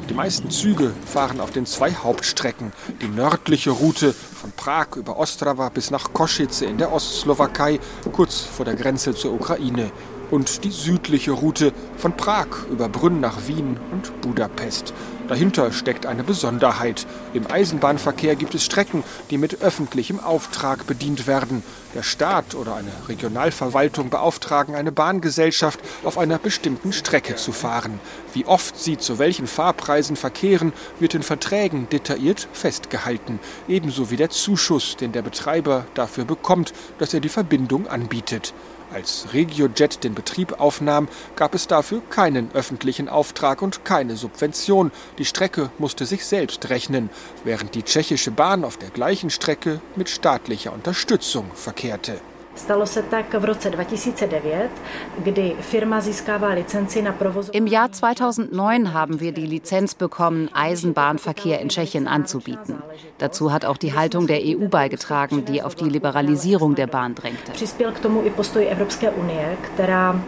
Die meisten Züge fahren auf den zwei Hauptstrecken. Die nördliche Route von Prag über Ostrava bis nach Kosice in der Ostslowakei, kurz vor der Grenze zur Ukraine. Und die südliche Route von Prag über Brünn nach Wien und Budapest. Dahinter steckt eine Besonderheit. Im Eisenbahnverkehr gibt es Strecken, die mit öffentlichem Auftrag bedient werden. Der Staat oder eine Regionalverwaltung beauftragen eine Bahngesellschaft, auf einer bestimmten Strecke zu fahren. Wie oft sie zu welchen Fahrpreisen verkehren, wird in Verträgen detailliert festgehalten. Ebenso wie der Zuschuss, den der Betreiber dafür bekommt, dass er die Verbindung anbietet. Als RegioJet den Betrieb aufnahm, gab es dafür keinen öffentlichen Auftrag und keine Subvention. Die Strecke musste sich selbst rechnen, während die tschechische Bahn auf der gleichen Strecke mit staatlicher Unterstützung verkehrte. Stalo se tak v roce 2009, kdy firma získává licenci na provoz. Im Jahr 2009 haben wir die Lizenz bekommen, Eisenbahnverkehr in Tschechien anzubieten. Dazu hat auch die Haltung der EU beigetragen, die auf die Liberalisierung der Bahn drängte. Přispěl k tomu i postoj Evropské unie, která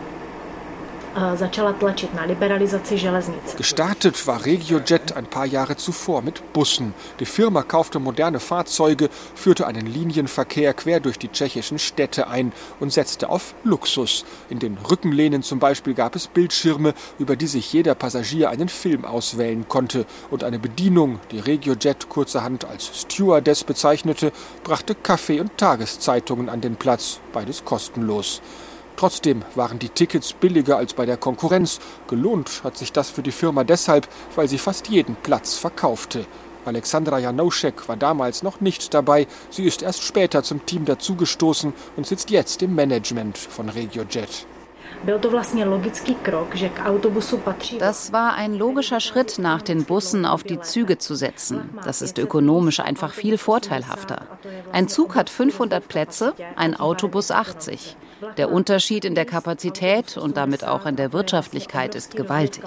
začala tlačit na liberalizaci železnice. Gestartet war RegioJet ein paar Jahre zuvor mit Bussen. Die Firma kaufte moderne Fahrzeuge, führte einen Linienverkehr quer durch die tschechischen Städte ein und setzte auf Luxus. In den Rückenlehnen zum Beispiel gab es Bildschirme, über die sich jeder Passagier einen Film auswählen konnte. Und eine Bedienung, die RegioJet kurzerhand als Stewardess bezeichnete, brachte Kaffee und Tageszeitungen an den Platz, beides kostenlos. Trotzdem waren die Tickets billiger als bei der Konkurrenz. Gelohnt hat sich das für die Firma deshalb, weil sie fast jeden Platz verkaufte. Alexandra Janoschek war damals noch nicht dabei. Sie ist erst später zum Team dazugestoßen und sitzt jetzt im Management von RegioJet. Das war ein logischer Schritt, nach den Bussen auf die Züge zu setzen. Das ist ökonomisch einfach viel vorteilhafter. Ein Zug hat 500 Plätze, ein Autobus 80. Der Unterschied in der Kapazität und damit auch in der Wirtschaftlichkeit ist gewaltig.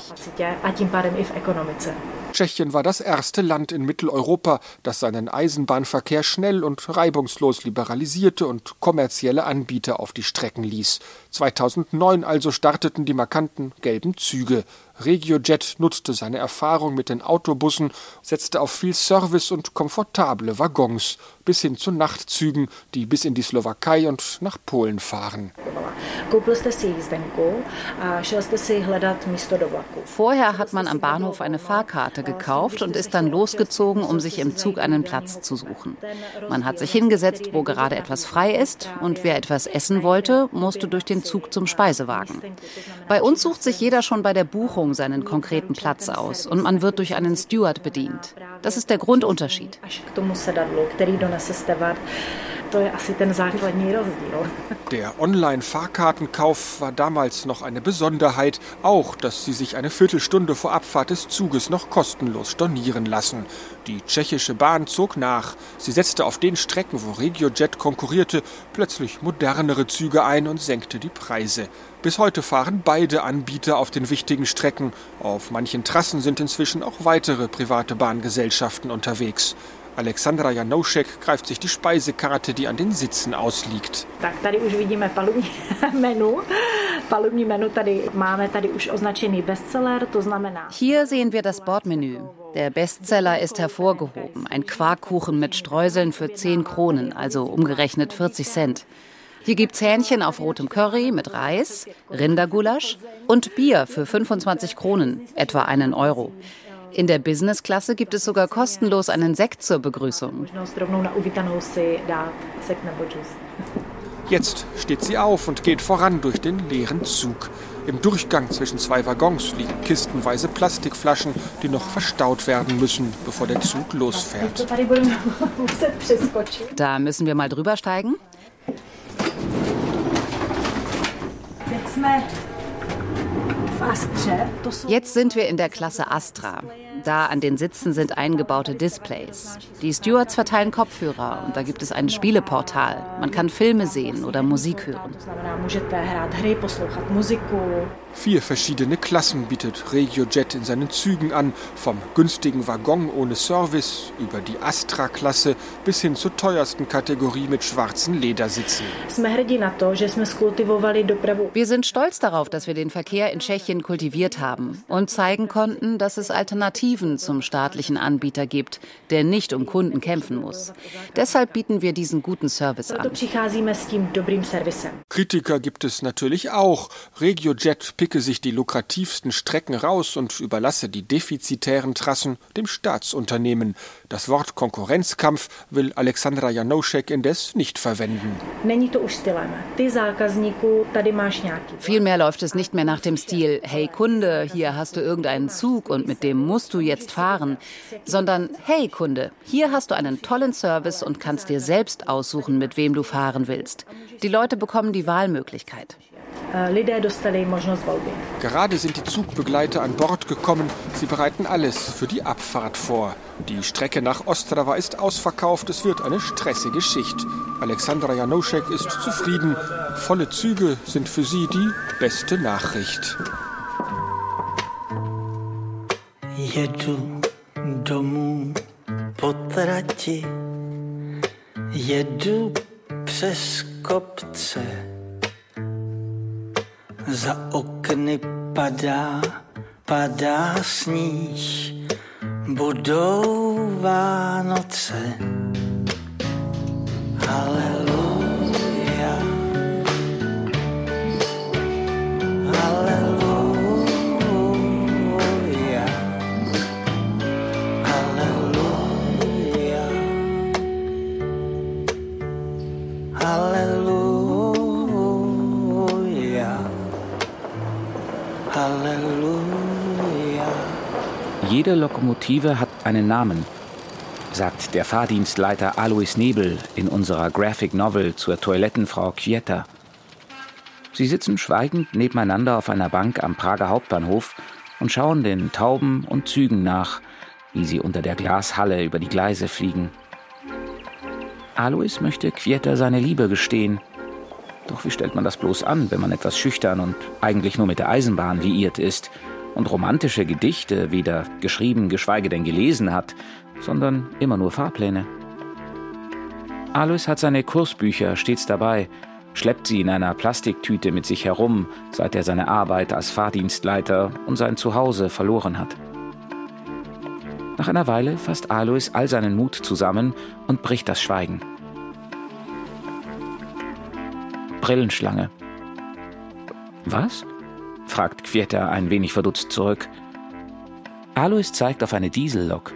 Tschechien war das erste Land in Mitteleuropa, das seinen Eisenbahnverkehr schnell und reibungslos liberalisierte und kommerzielle Anbieter auf die Strecken ließ. 2009 also starteten die markanten gelben Züge. RegioJet nutzte seine Erfahrung mit den Autobussen, setzte auf viel Service und komfortable Waggons, bis hin zu Nachtzügen, die bis in die Slowakei und nach Polen fahren. Vorher hat man am Bahnhof eine Fahrkarte gekauft und ist dann losgezogen, um sich im Zug einen Platz zu suchen. Man hat sich hingesetzt, wo gerade etwas frei ist, und wer etwas essen wollte, musste durch den Zug zum Speisewagen. Bei uns sucht sich jeder schon bei der Buchung seinen konkreten Platz aus und man wird durch einen Steward bedient. Das ist der Grundunterschied. Der Online-Fahrkartenkauf war damals noch eine Besonderheit, auch, dass sie sich eine Viertelstunde vor Abfahrt des Zuges noch kostenlos stornieren lassen. Die tschechische Bahn zog nach. Sie setzte auf den Strecken, wo RegioJet konkurrierte, plötzlich modernere Züge ein und senkte die Preise. Bis heute fahren beide Anbieter auf den wichtigen Strecken. Auf manchen Trassen sind inzwischen auch weitere private Bahngesellschaften unterwegs. Alexandra Janoušek greift sich die Speisekarte, die an den Sitzen ausliegt. Hier sehen wir das Bordmenü. Der Bestseller ist hervorgehoben. Ein Quarkkuchen mit Streuseln für 10 Kronen, also umgerechnet 40 Cent. Hier gibt's Hähnchen auf rotem Curry mit Reis, Rindergulasch und Bier für 25 Kronen, etwa einen Euro. In der Business-Klasse gibt es sogar kostenlos einen Sekt zur Begrüßung. Jetzt steht sie auf und geht voran durch den leeren Zug. Im Durchgang zwischen zwei Waggons liegen kistenweise Plastikflaschen, die noch verstaut werden müssen, bevor der Zug losfährt. Da müssen wir mal drüber steigen. Jetzt sind wir in der Klasse Astra. Da an den Sitzen sind eingebaute Displays. Die Stewards verteilen Kopfhörer und da gibt es ein Spieleportal. Man kann Filme sehen oder Musik hören. Vier verschiedene Klassen bietet RegioJet in seinen Zügen an, vom günstigen Waggon ohne Service über die Astra-Klasse bis hin zur teuersten Kategorie mit schwarzen Ledersitzen. Wir sind stolz darauf, dass wir den Verkehr in Tschechien kultiviert haben und zeigen konnten, dass es Alternativen zum staatlichen Anbieter gibt, der nicht um Kunden kämpfen muss. Deshalb bieten wir diesen guten Service an. Kritiker gibt es natürlich auch. RegioJet picke sich die lukrativsten Strecken raus und überlasse die defizitären Trassen dem Staatsunternehmen. Das Wort Konkurrenzkampf will Alexandra Janoušek indes nicht verwenden. Vielmehr läuft es nicht mehr nach dem Stil, hey Kunde, hier hast du irgendeinen Zug und mit dem musst du jetzt fahren, sondern hey Kunde, hier hast du einen tollen Service und kannst dir selbst aussuchen, mit wem du fahren willst. Die Leute bekommen die Wahlmöglichkeit. Gerade sind die Zugbegleiter an Bord gekommen. Sie bereiten alles für die Abfahrt vor. Die Strecke nach Ostrava ist ausverkauft. Es wird eine stressige Schicht. Alexandra Janoušek ist zufrieden. Volle Züge sind für sie die beste Nachricht. Jedu domů po trati, jedu přes kopce, za okny padá, padá sníh, budou Vánoce. Jede Lokomotive hat einen Namen, sagt der Fahrdienstleiter Alois Nebel in unserer Graphic Novel zur Toilettenfrau Kwieta. Sie sitzen schweigend nebeneinander auf einer Bank am Prager Hauptbahnhof und schauen den Tauben und Zügen nach, wie sie unter der Glashalle über die Gleise fliegen. Alois möchte Kwieta seine Liebe gestehen. Doch wie stellt man das bloß an, wenn man etwas schüchtern und eigentlich nur mit der Eisenbahn liiert ist und romantische Gedichte weder geschrieben, geschweige denn gelesen hat, sondern immer nur Fahrpläne? Alois hat seine Kursbücher stets dabei, schleppt sie in einer Plastiktüte mit sich herum, seit er seine Arbeit als Fahrdienstleiter und sein Zuhause verloren hat. Nach einer Weile fasst Alois all seinen Mut zusammen und bricht das Schweigen. Brillenschlange. Was? Fragt Kwieta ein wenig verdutzt zurück. Alois zeigt auf eine Diesellok.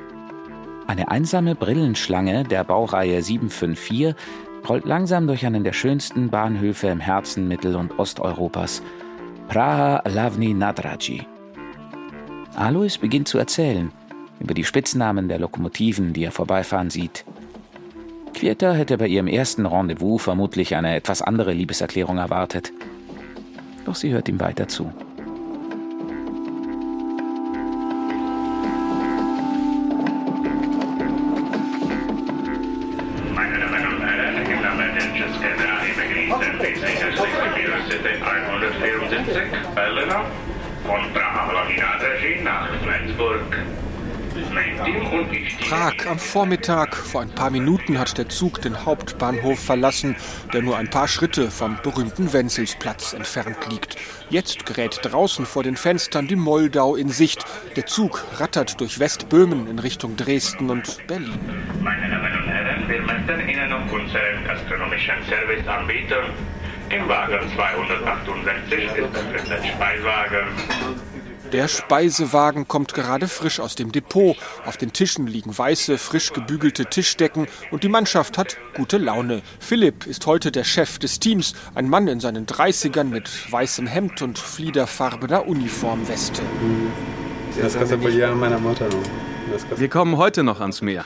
Eine einsame Brillenschlange der Baureihe 754 rollt langsam durch einen der schönsten Bahnhöfe im Herzen Mittel- und Osteuropas, Praha Lavni Nadraji. Alois beginnt zu erzählen über die Spitznamen der Lokomotiven, die er vorbeifahren sieht. Kwieta hätte bei ihrem ersten Rendezvous vermutlich eine etwas andere Liebeserklärung erwartet. Doch sie hört ihm weiter zu. Am Vormittag. Vor ein paar Minuten hat der Zug den Hauptbahnhof verlassen, der nur ein paar Schritte vom berühmten Wenzelsplatz entfernt liegt. Jetzt gerät draußen vor den Fenstern die Moldau in Sicht. Der Zug rattert durch Westböhmen in Richtung Dresden und Berlin. Meine Damen und Herren, wir möchten Ihnen noch unseren gastronomischen Service anbieten. Im Wagen 268 ist befindet Speiswagen. Der Speisewagen kommt gerade frisch aus dem Depot. Auf den Tischen liegen weiße, frisch gebügelte Tischdecken und die Mannschaft hat gute Laune. Philipp ist heute der Chef des Teams, ein Mann in seinen 30ern mit weißem Hemd und fliederfarbener Uniformweste. Wir kommen heute noch ans Meer.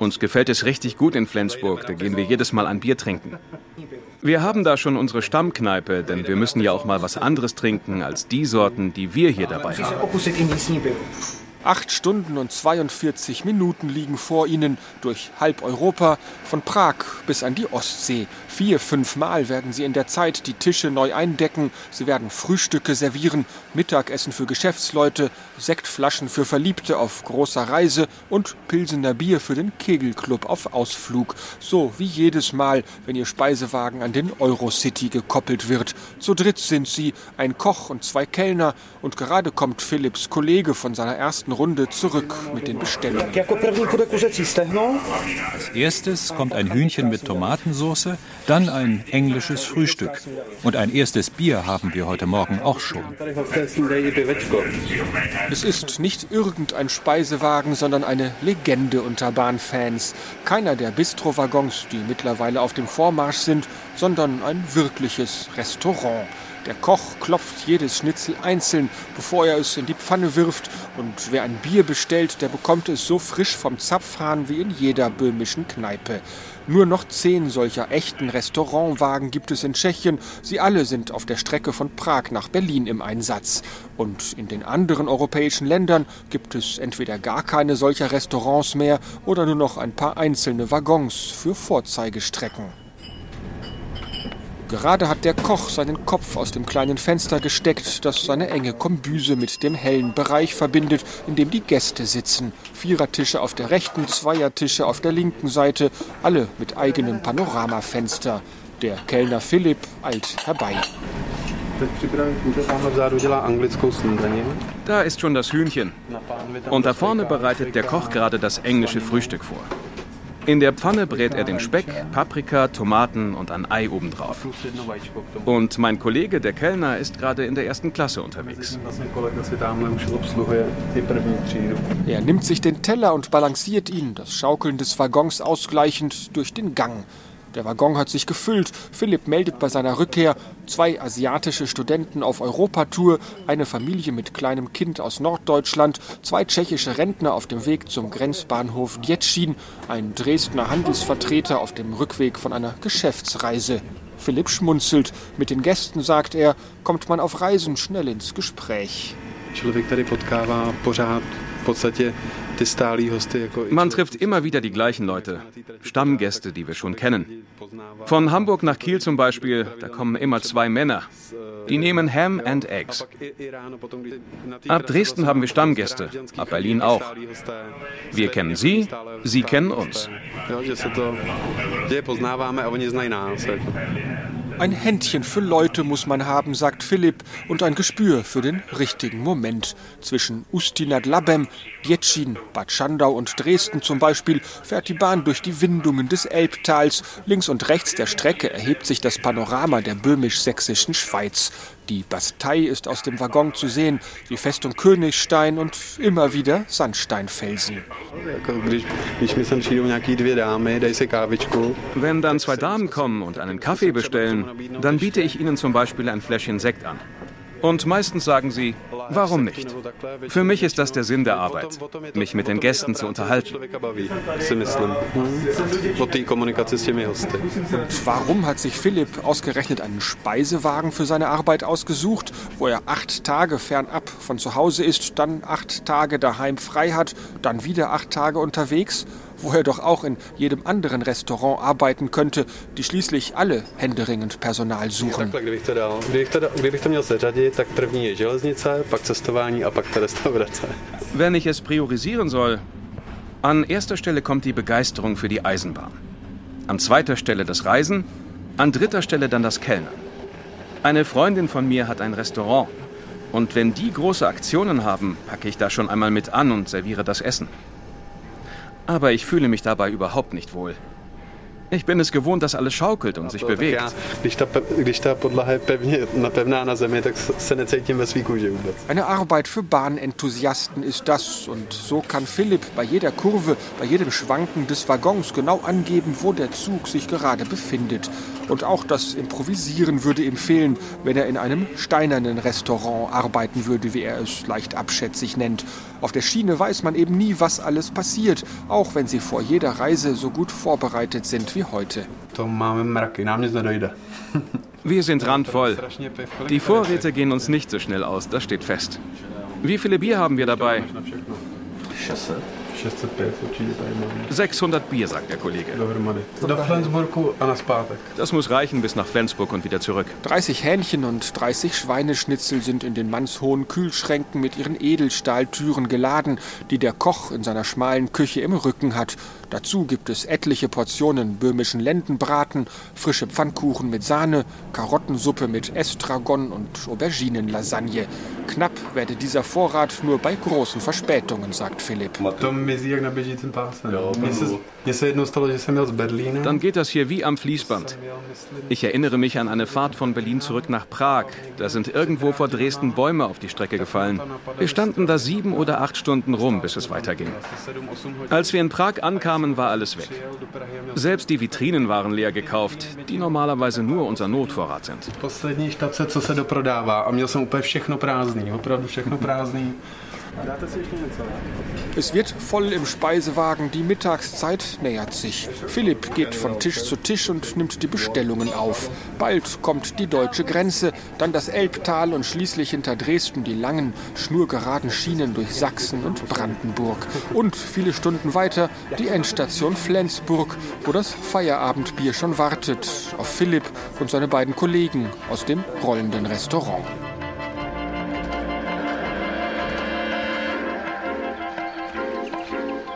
Uns gefällt es richtig gut in Flensburg, da gehen wir jedes Mal ein Bier trinken. Wir haben da schon unsere Stammkneipe, denn wir müssen ja auch mal was anderes trinken als die Sorten, die wir hier dabei haben. Acht Stunden und 42 Minuten liegen vor ihnen durch halb Europa, von Prag bis an die Ostsee. Vier, fünf Mal werden sie in der Zeit die Tische neu eindecken. Sie werden Frühstücke servieren, Mittagessen für Geschäftsleute, Sektflaschen für Verliebte auf großer Reise und Pilsener Bier für den Kegelclub auf Ausflug. So wie jedes Mal, wenn ihr Speisewagen an den Eurocity gekoppelt wird. Zu dritt sind sie, ein Koch und zwei Kellner. Und gerade kommt Philipps Kollege von seiner ersten Runde zurück mit den Bestellungen. Als erstes kommt ein Hühnchen mit Tomatensauce, dann ein englisches Frühstück. Und ein erstes Bier haben wir heute Morgen auch schon. Es ist nicht irgendein Speisewagen, sondern eine Legende unter Bahnfans. Keiner der Bistrowaggons, die mittlerweile auf dem Vormarsch sind, sondern ein wirkliches Restaurant. Der Koch klopft jedes Schnitzel einzeln, bevor er es in die Pfanne wirft. Und wer ein Bier bestellt, der bekommt es so frisch vom Zapfhahn wie in jeder böhmischen Kneipe. Nur noch zehn solcher echten Restaurantwagen gibt es in Tschechien. Sie alle sind auf der Strecke von Prag nach Berlin im Einsatz. Und in den anderen europäischen Ländern gibt es entweder gar keine solcher Restaurants mehr oder nur noch ein paar einzelne Waggons für Vorzeigestrecken. Gerade hat der Koch seinen Kopf aus dem kleinen Fenster gesteckt, das seine enge Kombüse mit dem hellen Bereich verbindet, in dem die Gäste sitzen. Vierertische auf der rechten, Zweiertische auf der linken Seite, alle mit eigenem Panoramafenster. Der Kellner Philipp eilt herbei. Da ist schon das Hühnchen. Und da vorne bereitet der Koch gerade das englische Frühstück vor. In der Pfanne brät er den Speck, Paprika, Tomaten und ein Ei obendrauf. Und mein Kollege, der Kellner, ist gerade in der ersten Klasse unterwegs. Er nimmt sich den Teller und balanciert ihn, das Schaukeln des Waggons ausgleichend, durch den Gang. Der Waggon hat sich gefüllt. Philipp meldet bei seiner Rückkehr zwei asiatische Studenten auf Europatour, eine Familie mit kleinem Kind aus Norddeutschland, zwei tschechische Rentner auf dem Weg zum Grenzbahnhof Djetschin, ein Dresdner Handelsvertreter auf dem Rückweg von einer Geschäftsreise. Philipp schmunzelt. Mit den Gästen, sagt er, kommt man auf Reisen schnell ins Gespräch. Člověk tady potkává pořád v podstatě Man trifft immer wieder die gleichen Leute, Stammgäste, die wir schon kennen. Von Hamburg nach Kiel zum Beispiel, da kommen immer zwei Männer. Die nehmen Ham and Eggs. Ab Dresden haben wir Stammgäste, ab Berlin auch. Wir kennen sie, sie kennen uns. Ein Händchen für Leute muss man haben, sagt Philipp, und ein Gespür für den richtigen Moment. Zwischen Usti nad Labem, Djetschin, Bad Schandau und Dresden zum Beispiel fährt die Bahn durch die Windungen des Elbtals. Links und rechts der Strecke erhebt sich das Panorama der böhmisch-sächsischen Schweiz. Die Bastei ist aus dem Waggon zu sehen, die Festung Königstein und immer wieder Sandsteinfelsen. Wenn dann zwei Damen kommen und einen Kaffee bestellen, dann biete ich ihnen zum Beispiel ein Fläschchen Sekt an. Und meistens sagen sie, warum nicht? Für mich ist das der Sinn der Arbeit, mich mit den Gästen zu unterhalten. Warum hat sich Philipp ausgerechnet einen Speisewagen für seine Arbeit ausgesucht, wo er acht Tage fernab von zu Hause ist, dann acht Tage daheim frei hat, dann wieder acht Tage unterwegs, wo er doch auch in jedem anderen Restaurant arbeiten könnte, die schließlich alle händeringend Personal suchen. Wenn ich es priorisieren soll, an erster Stelle kommt die Begeisterung für die Eisenbahn. An zweiter Stelle das Reisen, an dritter Stelle dann das Kellnern. Eine Freundin von mir hat ein Restaurant. Und wenn die große Aktionen haben, packe ich da schon einmal mit an und serviere das Essen. Aber ich fühle mich dabei überhaupt nicht wohl. Ich bin es gewohnt, dass alles schaukelt und sich bewegt. Eine Arbeit für Bahnenthusiasten ist das. Und so kann Philipp bei jeder Kurve, bei jedem Schwanken des Waggons genau angeben, wo der Zug sich gerade befindet. Und auch das Improvisieren würde ihm fehlen, wenn er in einem steinernen Restaurant arbeiten würde, wie er es leicht abschätzig nennt. Auf der Schiene weiß man eben nie, was alles passiert, auch wenn sie vor jeder Reise so gut vorbereitet sind wie heute. Wir sind randvoll. Die Vorräte gehen uns nicht so schnell aus, das steht fest. Wie viele Bier haben wir dabei? 605 určitě tady máme. 600 Bier, sagt der Kollege. Das muss reichen bis nach Flensburg und wieder zurück. 30 Hähnchen und 30 Schweineschnitzel sind in den mannshohen Kühlschränken mit ihren Edelstahltüren geladen, die der Koch in seiner schmalen Küche im Rücken hat. Dazu gibt es etliche Portionen böhmischen Lendenbraten, frische Pfannkuchen mit Sahne, Karottensuppe mit Estragon und Auberginenlasagne. Knapp werde dieser Vorrat nur bei großen Verspätungen, sagt Philipp. Dann geht das hier wie am Fließband. Ich erinnere mich an eine Fahrt von Berlin zurück nach Prag. Da sind irgendwo vor Dresden Bäume auf die Strecke gefallen. Wir standen da sieben oder acht Stunden rum, bis es weiterging. Als wir in Prag ankamen, war alles weg. Selbst die Vitrinen waren leer gekauft, die normalerweise nur unser Notvorrat sind. Poslední štace, co se doprodává a měl jsem úplně všechno prázdný, opravdu všechno prázdný. Es wird voll im Speisewagen, die Mittagszeit nähert sich. Philipp geht von Tisch zu Tisch und nimmt die Bestellungen auf. Bald kommt die deutsche Grenze, dann das Elbtal und schließlich hinter Dresden die langen, schnurgeraden Schienen durch Sachsen und Brandenburg. Und viele Stunden weiter die Endstation Flensburg, wo das Feierabendbier schon wartet auf Philipp und seine beiden Kollegen aus dem rollenden Restaurant.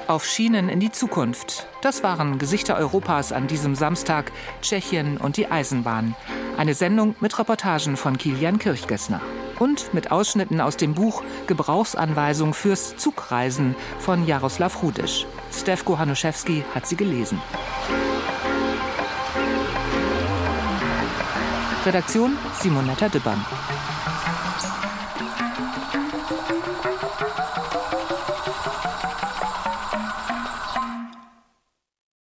Auf Schienen in die Zukunft. Das waren Gesichter Europas an diesem Samstag, Tschechien und die Eisenbahn. Eine Sendung mit Reportagen von Kilian Kirchgessner und mit Ausschnitten aus dem Buch Gebrauchsanweisung fürs Zugreisen von Jaroslav Rudisch. Stefko Hanuszewski hat sie gelesen. Redaktion Simonetta Dibbern.